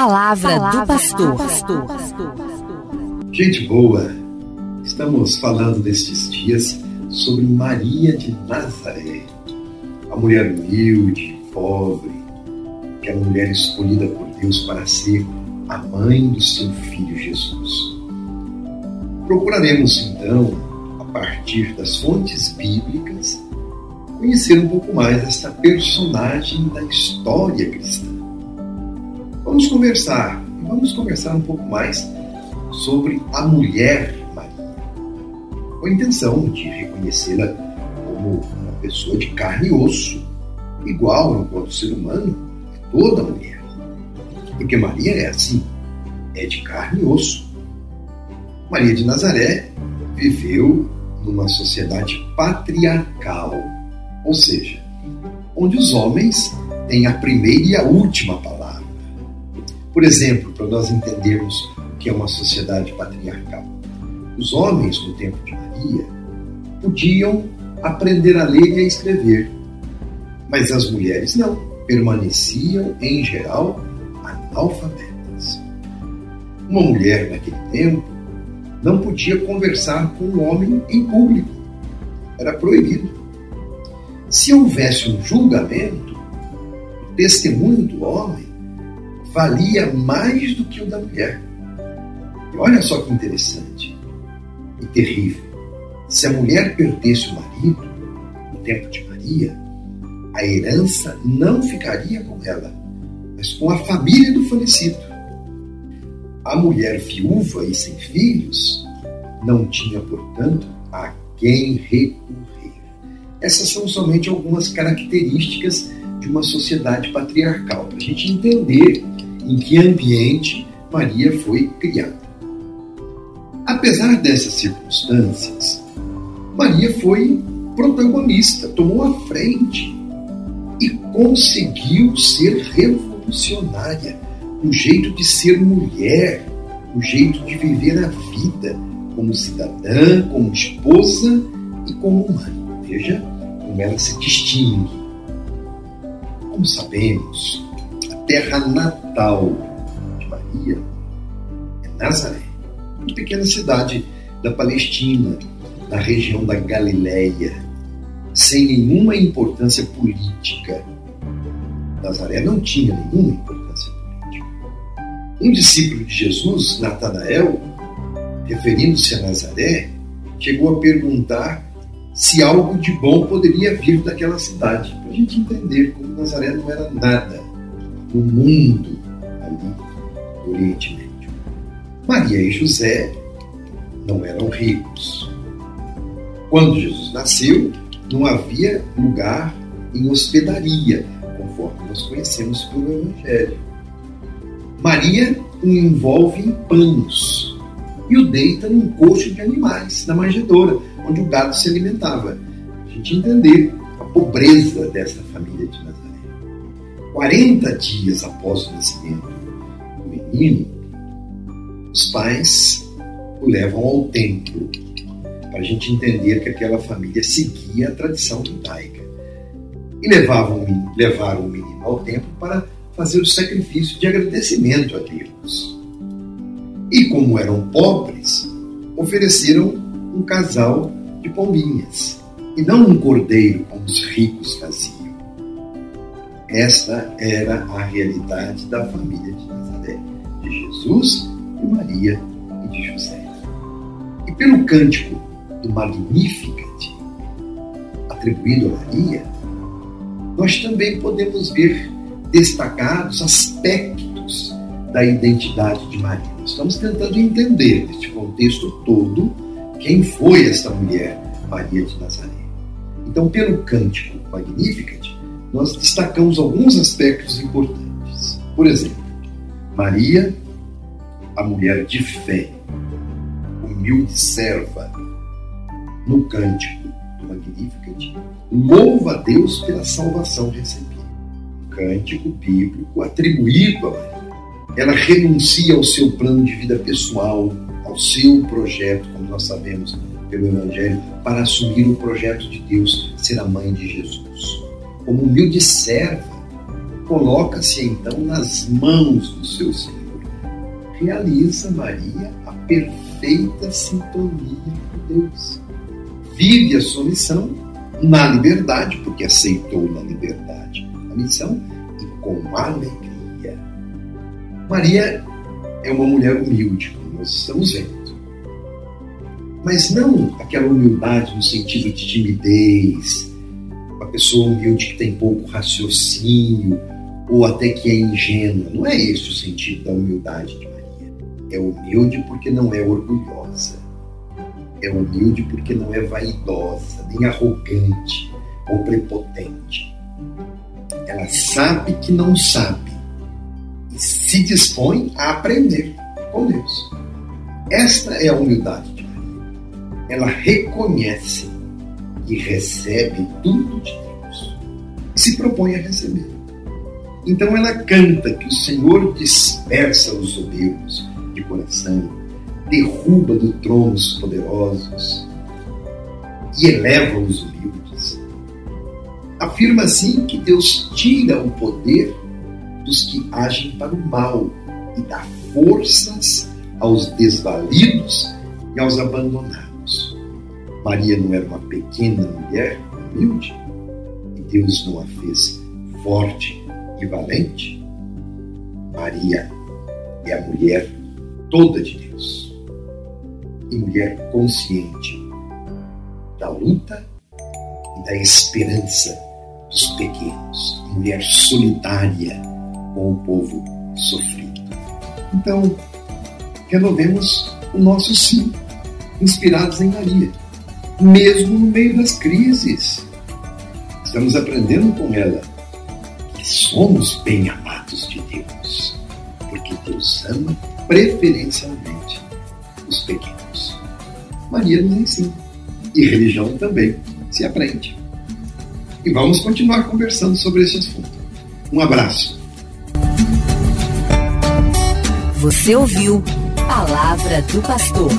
palavra, palavra do pastor. Gente boa, estamos falando nestes dias sobre Maria de Nazaré, a mulher humilde, pobre, aquela mulher escolhida por Deus para ser a mãe do seu filho Jesus. Procuraremos então, a partir das fontes bíblicas, conhecer um pouco mais esta personagem da história cristã. Vamos conversar, vamos conversar um pouco mais sobre a mulher Maria, com a intenção de reconhecê-la como uma pessoa de carne e osso, igual enquanto ser humano a toda mulher. Porque Maria é assim, é de carne e osso. Maria de Nazaré viveu numa sociedade patriarcal ou seja, onde os homens têm a primeira e a última palavra. Por exemplo, para nós entendermos o que é uma sociedade patriarcal, os homens no tempo de Maria podiam aprender a ler e a escrever, mas as mulheres não, permaneciam em geral analfabetas. Uma mulher naquele tempo não podia conversar com um homem em público, era proibido. Se houvesse um julgamento, o testemunho do homem valia mais do que o da mulher. E olha só que interessante e terrível. Se a mulher perdesse o marido, no tempo de Maria, a herança não ficaria com ela, mas com a família do falecido. A mulher viúva e sem filhos não tinha, portanto, a quem recorrer. Essas são somente algumas características de uma sociedade patriarcal, para a gente entender em que ambiente Maria foi criada. Apesar dessas circunstâncias, Maria foi protagonista, tomou a frente e conseguiu ser revolucionária no jeito de ser mulher, no jeito de viver a vida como cidadã, como esposa e como mãe. Veja como ela se distingue. Como sabemos, a terra natal de Maria é Nazaré, uma pequena cidade da Palestina, na região da Galileia, sem nenhuma importância política. Nazaré não tinha nenhuma importância política. Um discípulo de Jesus, Natanael, referindo-se a Nazaré, chegou a perguntar se algo de bom poderia vir daquela cidade, a gente entender como Nazaré não era nada no mundo ali do Oriente Médio. Maria e José não eram ricos. Quando Jesus nasceu, não havia lugar em hospedaria, conforme nós conhecemos pelo Evangelho. Maria o envolve em panos e o deita num coxo de animais, na manjedoura, onde o gado se alimentava. A gente entender pobreza dessa família de Nazaré. 40 dias após o nascimento do menino, os pais o levam ao templo, para a gente entender que aquela família seguia a tradição judaica. E levavam, levaram o menino ao templo para fazer o sacrifício de agradecimento a Deus. E como eram pobres, ofereceram um casal de pombinhas, e não um cordeiro como os ricos faziam. Esta era a realidade da família de Nazaré, de Jesus, de Maria e de José. E pelo cântico do Magnificat, atribuído a Maria, nós também podemos ver destacados aspectos da identidade de Maria. Estamos tentando entender neste contexto todo quem foi esta mulher, Maria de Nazaré. Então, pelo cântico Magnificat, nós destacamos alguns aspectos importantes. Por exemplo, Maria, a mulher de fé, humilde serva, no cântico do Magnificat, louva a Deus pela salvação recebida. Cântico bíblico atribuído a Maria ela renuncia ao seu plano de vida pessoal, ao seu projeto, como nós sabemos pelo Evangelho, para assumir o projeto de Deus, ser a mãe de Jesus. Como humilde serva, coloca-se então nas mãos do seu Senhor. Realiza Maria a perfeita sintonia com Deus. Vive a sua missão na liberdade, porque aceitou na liberdade a missão e com alegria. Maria é uma mulher humilde, como nós estamos vendo. Mas não aquela humildade no sentido de timidez, uma pessoa humilde que tem pouco raciocínio ou até que é ingênua. Não é esse o sentido da humildade de Maria. É humilde porque não é orgulhosa. É humilde porque não é vaidosa, nem arrogante ou prepotente. Ela sabe que não sabe e se dispõe a aprender com Deus. Esta é a humildade. Ela reconhece e recebe tudo de Deus e se propõe a receber. Então ela canta que o Senhor dispersa os soberbos de coração, derruba do trono os poderosos e eleva os humildes. Afirma assim que Deus tira o poder dos que agem para o mal e dá forças aos desvalidos e aos abandonados. Maria não era uma pequena mulher humilde e Deus não a fez forte e valente. Maria é a mulher toda de Deus e mulher consciente da luta e da esperança dos pequenos, mulher solitária com o povo sofrido. Então, renovemos o nosso sim, inspirados em Maria, mesmo no meio das crises. Estamos aprendendo com ela que somos bem amados de Deus, porque Deus ama preferencialmente os pequenos. Maria nos ensina, e religião também se aprende. E vamos continuar conversando sobre esse assunto. Um abraço. Você ouviu Palavra do Pastor.